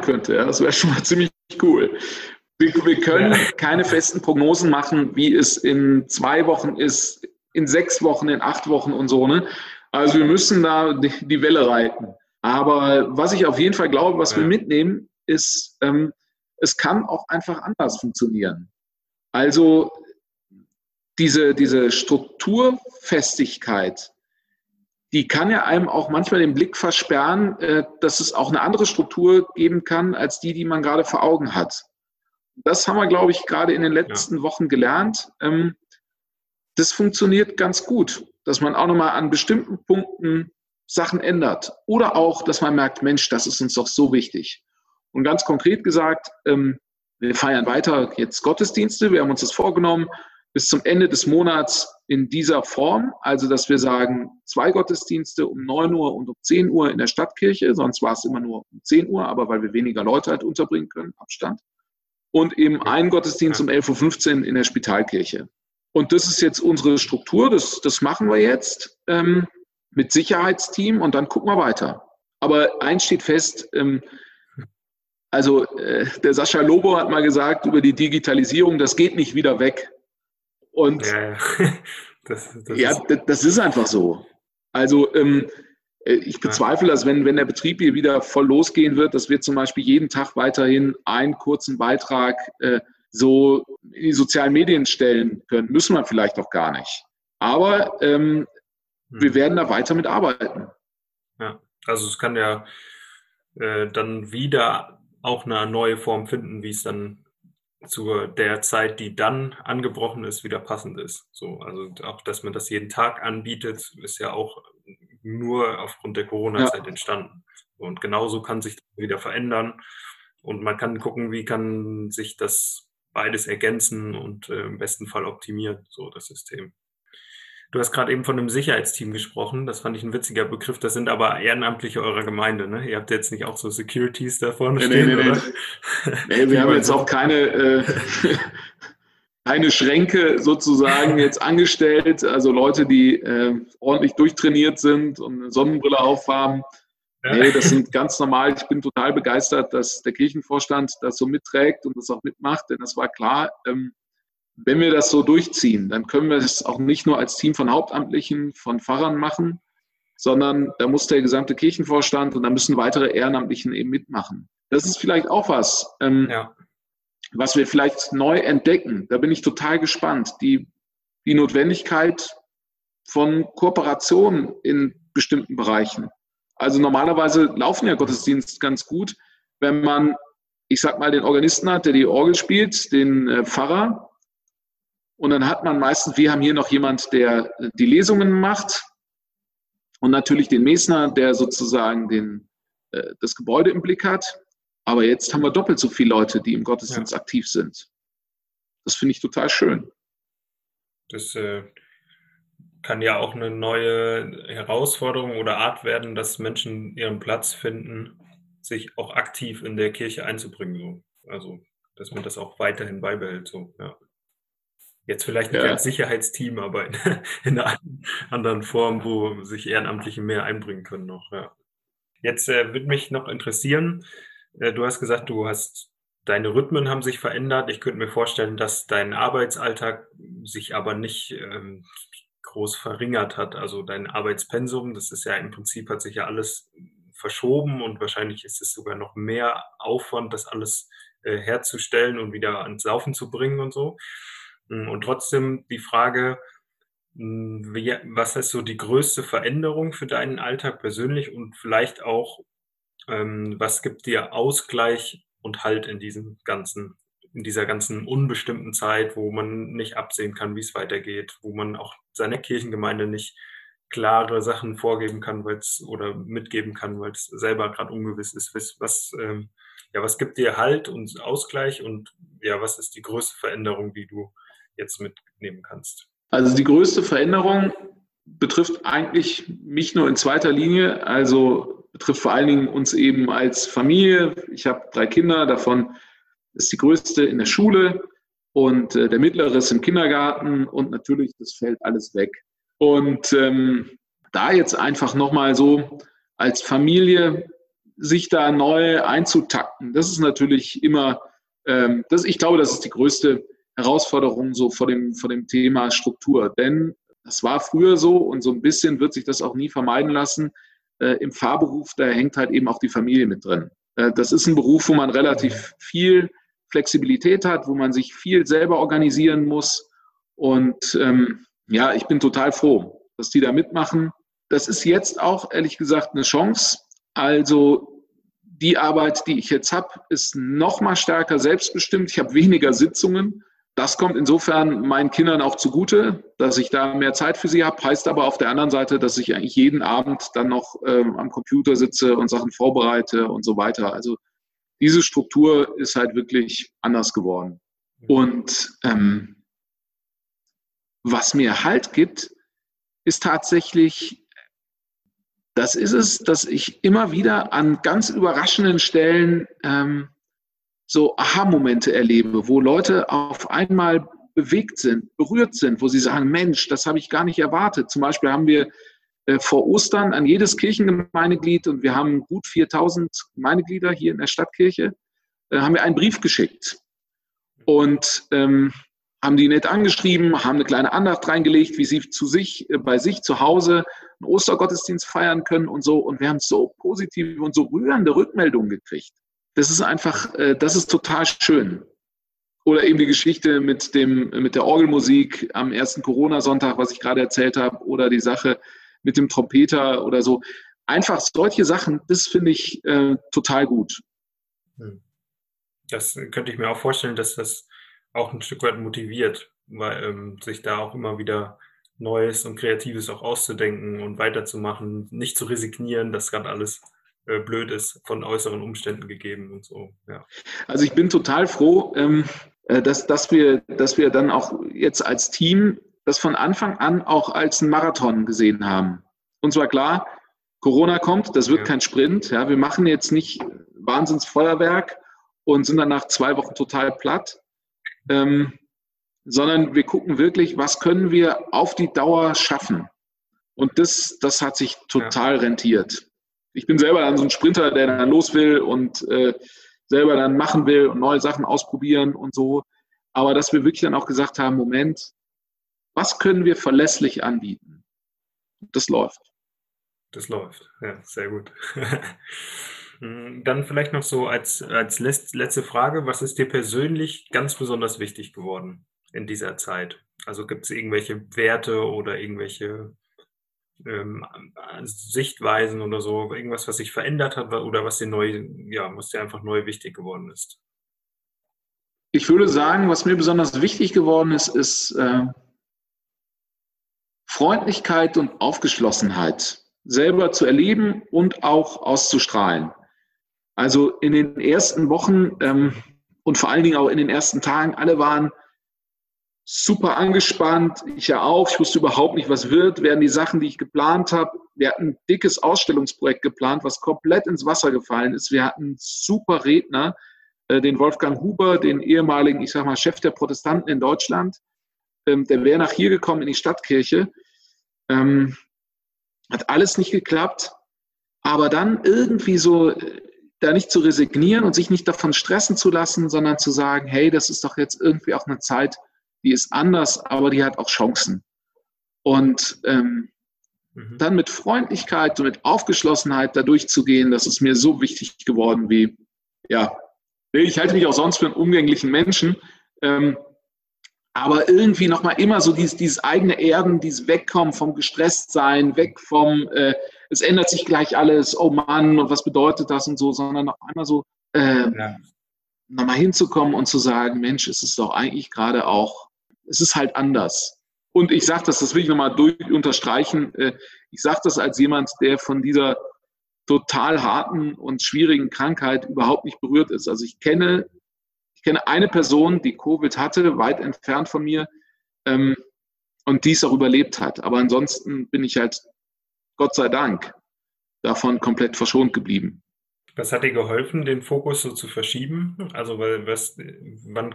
könnte, ja, das wäre schon mal ziemlich cool. Wir, wir können ja. keine festen Prognosen machen, wie es in zwei Wochen ist, in sechs Wochen, in acht Wochen und so. Ne? Also wir müssen da die, Welle reiten. Aber was ich auf jeden Fall glaube, was ja. wir mitnehmen, ist, ähm, es kann auch einfach anders funktionieren. Also diese, diese Strukturfestigkeit, die kann ja einem auch manchmal den Blick versperren, äh, dass es auch eine andere Struktur geben kann, als die, die man gerade vor Augen hat. Das haben wir, glaube ich, gerade in den letzten ja. Wochen gelernt. Ähm, das funktioniert ganz gut, dass man auch nochmal an bestimmten Punkten Sachen ändert. Oder auch, dass man merkt, Mensch, das ist uns doch so wichtig. Und ganz konkret gesagt, ähm, wir feiern weiter jetzt Gottesdienste. Wir haben uns das vorgenommen bis zum Ende des Monats in dieser Form, also dass wir sagen, zwei Gottesdienste um 9 Uhr und um 10 Uhr in der Stadtkirche, sonst war es immer nur um 10 Uhr, aber weil wir weniger Leute halt unterbringen können, Abstand. Und eben ein Gottesdienst um 11.15 Uhr in der Spitalkirche. Und das ist jetzt unsere Struktur, das, das machen wir jetzt ähm, mit Sicherheitsteam und dann gucken wir weiter. Aber eins steht fest, ähm, also äh, der Sascha Lobo hat mal gesagt über die Digitalisierung, das geht nicht wieder weg. Und ja. Das, das, ja, ist das ist einfach so. Also ähm, äh, ich bezweifle, dass wenn, wenn der Betrieb hier wieder voll losgehen wird, dass wir zum Beispiel jeden Tag weiterhin einen kurzen Beitrag äh, so in die sozialen Medien stellen können. Müssen wir vielleicht auch gar nicht. Aber ähm, hm. wir werden da weiter mit arbeiten. Ja, also es kann ja äh, dann wieder auch eine neue Form finden, wie es dann zu der Zeit, die dann angebrochen ist, wieder passend ist. So, also auch, dass man das jeden Tag anbietet, ist ja auch nur aufgrund der Corona-Zeit ja. entstanden. Und genauso kann sich das wieder verändern. Und man kann gucken, wie kann sich das beides ergänzen und äh, im besten Fall optimieren, so das System. Du hast gerade eben von einem Sicherheitsteam gesprochen. Das fand ich ein witziger Begriff. Das sind aber Ehrenamtliche eurer Gemeinde, ne? Ihr habt jetzt nicht auch so Securities da vorne nee, stehen, nee, nee, oder? Nee, wir haben jetzt auch keine, äh, keine Schränke sozusagen jetzt angestellt. Also Leute, die äh, ordentlich durchtrainiert sind und eine Sonnenbrille aufhaben. Ja. Nee, das sind ganz normal. Ich bin total begeistert, dass der Kirchenvorstand das so mitträgt und das auch mitmacht, denn das war klar. Ähm, wenn wir das so durchziehen, dann können wir es auch nicht nur als Team von Hauptamtlichen, von Pfarrern machen, sondern da muss der gesamte Kirchenvorstand und da müssen weitere Ehrenamtlichen eben mitmachen. Das ist vielleicht auch was, ähm, ja. was wir vielleicht neu entdecken. Da bin ich total gespannt. Die, die Notwendigkeit von Kooperation in bestimmten Bereichen. Also normalerweise laufen ja Gottesdienste ganz gut, wenn man, ich sag mal, den Organisten hat, der die Orgel spielt, den äh, Pfarrer und dann hat man meistens, wir haben hier noch jemand, der die Lesungen macht und natürlich den Mesner, der sozusagen den, äh, das Gebäude im Blick hat. Aber jetzt haben wir doppelt so viele Leute, die im Gottesdienst ja. aktiv sind. Das finde ich total schön. Das äh, kann ja auch eine neue Herausforderung oder Art werden, dass Menschen ihren Platz finden, sich auch aktiv in der Kirche einzubringen. So. Also, dass man das auch weiterhin beibehält. So. Ja. Jetzt vielleicht nicht ja. als Sicherheitsteam, aber in, in, einer anderen Form, wo sich Ehrenamtliche mehr einbringen können noch. Ja. Jetzt äh, würde mich noch interessieren, äh, du hast gesagt, du hast deine Rhythmen haben sich verändert. Ich könnte mir vorstellen, dass dein Arbeitsalltag sich aber nicht ähm, groß verringert hat. Also dein Arbeitspensum, das ist ja im Prinzip hat sich ja alles verschoben und wahrscheinlich ist es sogar noch mehr Aufwand, das alles äh, herzustellen und wieder ans Laufen zu bringen und so. Hm, und trotzdem die Frage, wie, was ist so die größte Veränderung für deinen Alltag persönlich und vielleicht auch, ähm, was gibt dir Ausgleich und Halt in diesem ganzen, in dieser ganzen unbestimmten Zeit, wo man nicht absehen kann, wie es weitergeht, wo man auch seiner Kirchengemeinde nicht klare Sachen vorgeben kann, weil es oder mitgeben kann, weil es selber gerade ungewiss ist. Was, was, ähm, ja, was gibt dir Halt und Ausgleich und ja, was ist die größte Veränderung, die du jetzt mitnehmen kannst? Also die größte Veränderung betrifft eigentlich mich nur in zweiter Linie, also betrifft vor allen Dingen uns eben als Familie. Ich habe drei Kinder, davon ist die größte in der Schule und äh, der mittlere ist im Kindergarten und natürlich, das fällt alles weg. Und ähm, da jetzt einfach nochmal so als Familie sich da neu einzutakten, das ist natürlich immer, ähm, das, ich glaube, das ist die größte Herausforderung so vor dem, vor dem Thema Struktur. Denn das war früher so und so ein bisschen wird sich das auch nie vermeiden lassen. Äh, Im Fahrberuf, da hängt halt eben auch die Familie mit drin. Äh, das ist ein Beruf, wo man relativ viel Flexibilität hat, wo man sich viel selber organisieren muss. Und ähm, ja, ich bin total froh, dass die da mitmachen. Das ist jetzt auch, ehrlich gesagt, eine Chance. Also die Arbeit, die ich jetzt habe, ist noch mal stärker selbstbestimmt. Ich habe weniger Sitzungen. Das kommt insofern meinen Kindern auch zugute, dass ich da mehr Zeit für sie habe. Heißt aber auf der anderen Seite, dass ich eigentlich jeden Abend dann noch ähm, am Computer sitze und Sachen vorbereite und so weiter. Also diese Struktur ist halt wirklich anders geworden. Und ähm, was mir Halt gibt, ist tatsächlich, das ist es, dass ich immer wieder an ganz überraschenden Stellen ähm, so Aha-Momente erlebe, wo Leute auf einmal bewegt sind, berührt sind, wo sie sagen, Mensch, das habe ich gar nicht erwartet. Zum Beispiel haben wir äh, vor Ostern an jedes Kirchengemeindeglied und wir haben gut 4000 Gemeindeglieder hier in der Stadtkirche, äh, haben wir einen Brief geschickt und ähm, haben die nett angeschrieben, haben eine kleine Andacht reingelegt, wie sie zu sich, äh, bei sich zu Hause einen Ostergottesdienst feiern können und so. Und wir haben so positive und so rührende Rückmeldungen gekriegt das ist einfach, äh, das ist total schön. Oder eben die Geschichte mit, dem, mit der Orgelmusik am ersten Corona-Sonntag, was ich gerade erzählt habe, oder die Sache mit dem Trompeter oder so. Einfach solche Sachen, das finde ich äh, total gut. Hm. Das könnte ich mir auch vorstellen, dass das auch ein Stück weit motiviert, weil ähm, sich da auch immer wieder Neues und Kreatives auch auszudenken und weiterzumachen, nicht zu resignieren, dass gerade alles äh, blöd ist, von äußeren Umständen gegeben und so. Ja. Also ich bin total froh, ähm, äh, dass, dass, wir, dass wir dann auch jetzt als Team das von Anfang an auch als einen Marathon gesehen haben. Und zwar klar, Corona kommt, das wird ja. kein Sprint. Ja, wir machen jetzt nicht Wahnsinnsfeuerwerk und sind dann nach zwei Wochen total platt, ähm, sondern wir gucken wirklich, was können wir auf die Dauer schaffen. Und das, das hat sich total ja. rentiert. Ich bin selber dann so ein Sprinter, der dann los will und äh, selber dann machen will und neue Sachen ausprobieren und so. Aber dass wir wirklich dann auch gesagt haben, Moment, was können wir verlässlich anbieten? Das läuft. Das läuft, ja, sehr gut. Hm, dann vielleicht noch so als, als letzte Frage, was ist dir persönlich ganz besonders wichtig geworden in dieser Zeit? Also gibt es irgendwelche Werte oder irgendwelche ähm, Sichtweisen oder so, irgendwas, was sich verändert hat oder was dir neu, ja, was dir einfach neu wichtig geworden ist? Ich würde sagen, was mir besonders wichtig geworden ist, ist äh, Freundlichkeit und Aufgeschlossenheit selber zu erleben und auch auszustrahlen. Also in den ersten Wochen ähm, und vor allen Dingen auch in den ersten Tagen, alle waren super angespannt, ich ja auch. Ich wusste überhaupt nicht, was wird. Werden die Sachen, die ich geplant habe, wir hatten ein dickes Ausstellungsprojekt geplant, was komplett ins Wasser gefallen ist. Wir hatten super Redner, äh, den Wolfgang Huber, den ehemaligen, ich sag mal, Chef der Protestanten in Deutschland. Ähm, der wäre nach hier gekommen in die Stadtkirche. Ähm, hat alles nicht geklappt. Aber dann irgendwie so äh, da nicht zu resignieren und sich nicht davon stressen zu lassen, sondern zu sagen, hey, das ist doch jetzt irgendwie auch eine Zeit, die ist anders, aber die hat auch Chancen. Und ähm, mhm. dann mit Freundlichkeit und mit Aufgeschlossenheit da durchzugehen, das ist mir so wichtig geworden wie, ja, ich halte mich auch sonst für einen umgänglichen Menschen, ähm, aber irgendwie nochmal immer so dieses, dieses eigene Erden, dieses Wegkommen vom Gestresstsein, weg vom, äh, es ändert sich gleich alles, oh Mann, und was bedeutet das und so, sondern noch einmal so äh, ja. nochmal hinzukommen und zu sagen, Mensch, es ist doch eigentlich gerade auch es ist halt anders. Und ich sage das, das will ich nochmal durch unterstreichen, äh, ich sage das als jemand, der von dieser total harten und schwierigen Krankheit überhaupt nicht berührt ist. Also ich kenne, ich kenne eine Person, die Covid hatte, weit entfernt von mir, ähm, und dies auch überlebt hat. Aber ansonsten bin ich halt, Gott sei Dank, davon komplett verschont geblieben. Was hat dir geholfen, den Fokus so zu verschieben? Also, weil was, wann,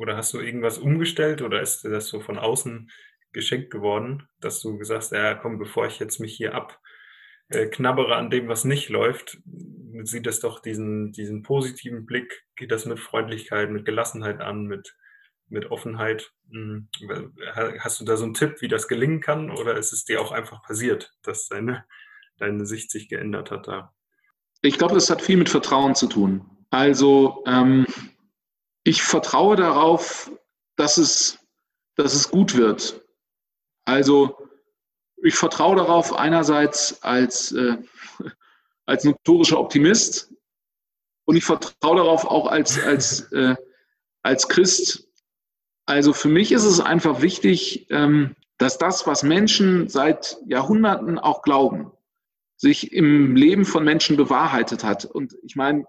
oder hast du irgendwas umgestellt oder ist dir das so von außen geschenkt geworden, dass du gesagt hast, ja, komm, bevor ich jetzt mich hier abknabbere äh, an dem, was nicht läuft, sieht das doch diesen, diesen positiven Blick, geht das mit Freundlichkeit, mit Gelassenheit an, mit, mit Offenheit. Hm, hast du da so einen Tipp, wie das gelingen kann, oder ist es dir auch einfach passiert, dass deine, deine Sicht sich geändert hat da? Ich glaube, das hat viel mit Vertrauen zu tun. Also ähm, ich vertraue darauf, dass es, dass es gut wird. Also ich vertraue darauf einerseits als, äh, als notorischer Optimist und ich vertraue darauf auch als, als, äh, als Christ. Also für mich ist es einfach wichtig, ähm, dass das, was Menschen seit Jahrhunderten auch glauben, sich im Leben von Menschen bewahrheitet hat. Und ich meine,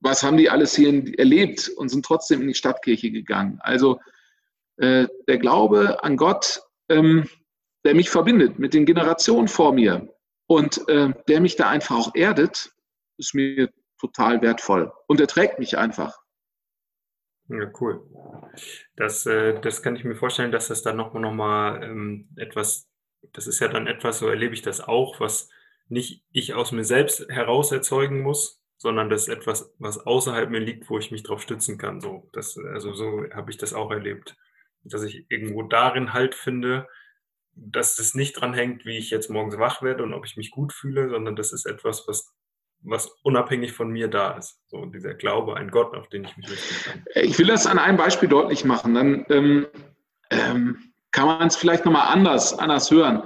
was haben die alles hier erlebt und sind trotzdem in die Stadtkirche gegangen? Also äh, der Glaube an Gott, ähm, der mich verbindet mit den Generationen vor mir und äh, der mich da einfach auch erdet, ist mir total wertvoll. Und er trägt mich einfach. Ja, cool. Das, äh, das kann ich mir vorstellen, dass das dann nochmal noch mal, ähm, etwas, das ist ja dann etwas, so erlebe ich das auch, was nicht ich aus mir selbst heraus erzeugen muss, sondern das ist etwas, was außerhalb mir liegt, wo ich mich drauf stützen kann. So, das, also so habe ich das auch erlebt, dass ich irgendwo darin halt finde, dass es nicht dran hängt, wie ich jetzt morgens wach werde und ob ich mich gut fühle, sondern das ist etwas, was was unabhängig von mir da ist. So dieser Glaube, ein Gott, auf den ich mich richten kann. Ich will das an einem Beispiel deutlich machen. Dann ähm, ähm, kann man es vielleicht nochmal anders, anders hören.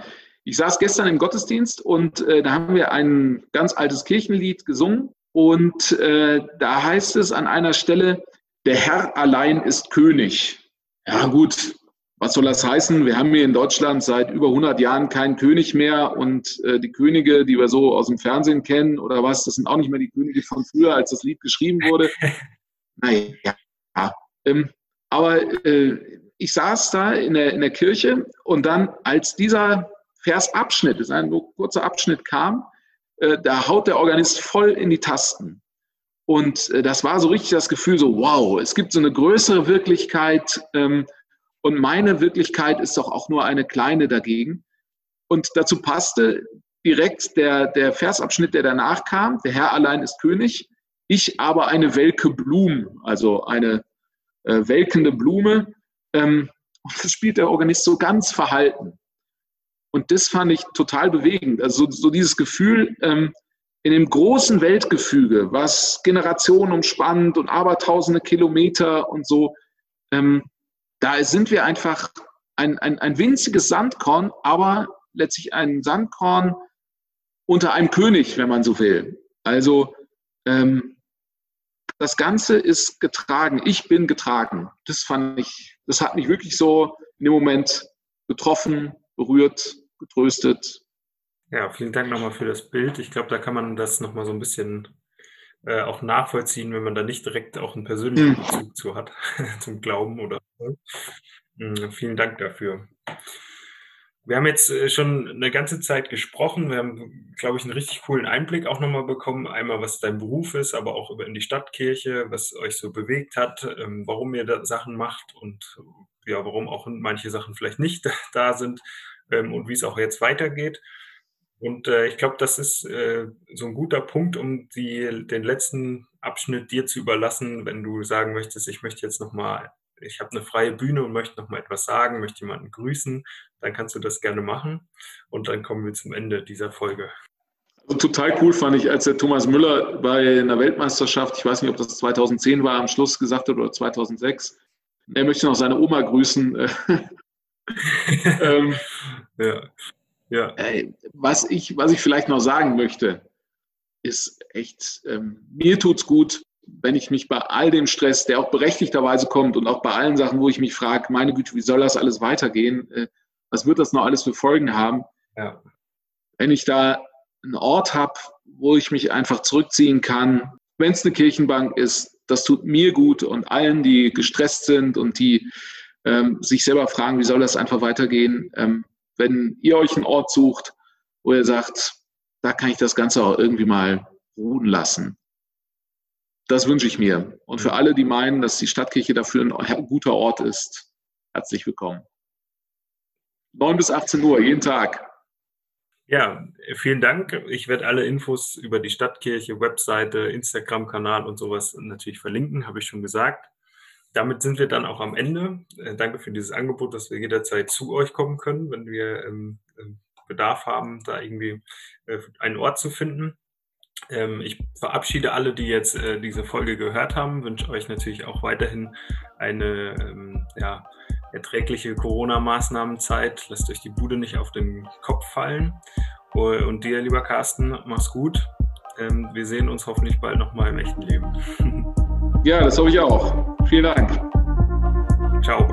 Ich saß gestern im Gottesdienst und äh, da haben wir ein ganz altes Kirchenlied gesungen und äh, da heißt es an einer Stelle, der Herr allein ist König. Ja gut, was soll das heißen? Wir haben hier in Deutschland seit über 100 Jahren keinen König mehr und äh, die Könige, die wir so aus dem Fernsehen kennen oder was, das sind auch nicht mehr die Könige von früher, als das Lied geschrieben wurde. naja, ja. Ähm, aber äh, ich saß da in der, in der Kirche und dann, als dieser Versabschnitt, das ist ein kurzer Abschnitt kam, äh, da haut der Organist voll in die Tasten. Und äh, das war so richtig das Gefühl, so wow, es gibt so eine größere Wirklichkeit, ähm, und meine Wirklichkeit ist doch auch nur eine kleine dagegen. Und dazu passte direkt der, der Versabschnitt, der danach kam. Der Herr allein ist König. Ich aber eine welke Blume, also eine äh, welkende Blume. Ähm, und das spielt der Organist so ganz verhalten. Und das fand ich total bewegend. Also so, dieses Gefühl, ähm, in dem großen Weltgefüge, was Generationen umspannt und abertausende Kilometer und so, ähm, da sind wir einfach ein, ein, ein winziges Sandkorn, aber letztlich ein Sandkorn unter einem König, wenn man so will. Also ähm, das Ganze ist getragen. Ich bin getragen. Das fand ich, das hat mich wirklich so in dem Moment getroffen, berührt, getröstet. Ja, vielen Dank nochmal für das Bild. Ich glaube, da kann man das nochmal so ein bisschen äh, auch nachvollziehen, wenn man da nicht direkt auch einen persönlichen mhm. Bezug zu hat, zum Glauben oder so. Mhm, vielen Dank dafür. Wir haben jetzt äh, schon eine ganze Zeit gesprochen. Wir haben, glaube ich, einen richtig coolen Einblick auch nochmal bekommen. Einmal, was dein Beruf ist, aber auch über in die Stadtkirche, was euch so bewegt hat, ähm, warum ihr da Sachen macht und ja, warum auch manche Sachen vielleicht nicht da sind ähm, und wie es auch jetzt weitergeht. Und äh, ich glaube, das ist äh, so ein guter Punkt, um die, den letzten Abschnitt dir zu überlassen, wenn du sagen möchtest, ich möchte jetzt nochmal, ich habe eine freie Bühne und möchte nochmal etwas sagen, möchte jemanden grüßen, dann kannst du das gerne machen. Und dann kommen wir zum Ende dieser Folge. Also total cool fand ich, als der Thomas Müller bei einer Weltmeisterschaft, ich weiß nicht, ob das 2010 war, am Schluss gesagt hat oder 2006, er möchte noch seine Oma grüßen. ähm, ja. Ja. Äh, was, ich, was ich vielleicht noch sagen möchte, ist echt, ähm, mir es gut, wenn ich mich bei all dem Stress, der auch berechtigterweise kommt und auch bei allen Sachen, wo ich mich frage, meine Güte, wie soll das alles weitergehen? Äh, was wird das noch alles für Folgen haben? Ja. Wenn ich da einen Ort habe, wo ich mich einfach zurückziehen kann, wenn es eine Kirchenbank ist, das tut mir gut und allen, die gestresst sind und die ähm, sich selber fragen, wie soll das einfach weitergehen, ähm, wenn ihr euch einen Ort sucht, wo ihr sagt, da kann ich das Ganze auch irgendwie mal ruhen lassen. Das wünsche ich mir. Und für alle, die meinen, dass die Stadtkirche dafür ein guter Ort ist, herzlich willkommen. 9 bis 18 Uhr, jeden Tag. Ja, vielen Dank. Ich werde alle Infos über die Stadtkirche, Webseite, Instagram-Kanal und sowas natürlich verlinken, habe ich schon gesagt damit sind wir dann auch am Ende. Äh, danke für dieses Angebot, dass wir jederzeit zu euch kommen können, wenn wir ähm, ähm Bedarf haben, da irgendwie äh, einen Ort zu finden. Ähm, ich verabschiede alle, die jetzt äh, diese Folge gehört haben, wünsche euch natürlich auch weiterhin eine ja, erträgliche Corona-Maßnahmenzeit. Lasst euch die Bude nicht auf den Kopf fallen. Und dir, lieber Carsten, mach's gut. Wir sehen uns hoffentlich bald nochmal im echten Leben. Ja, das hoffe ich auch. Vielen Dank. Ciao.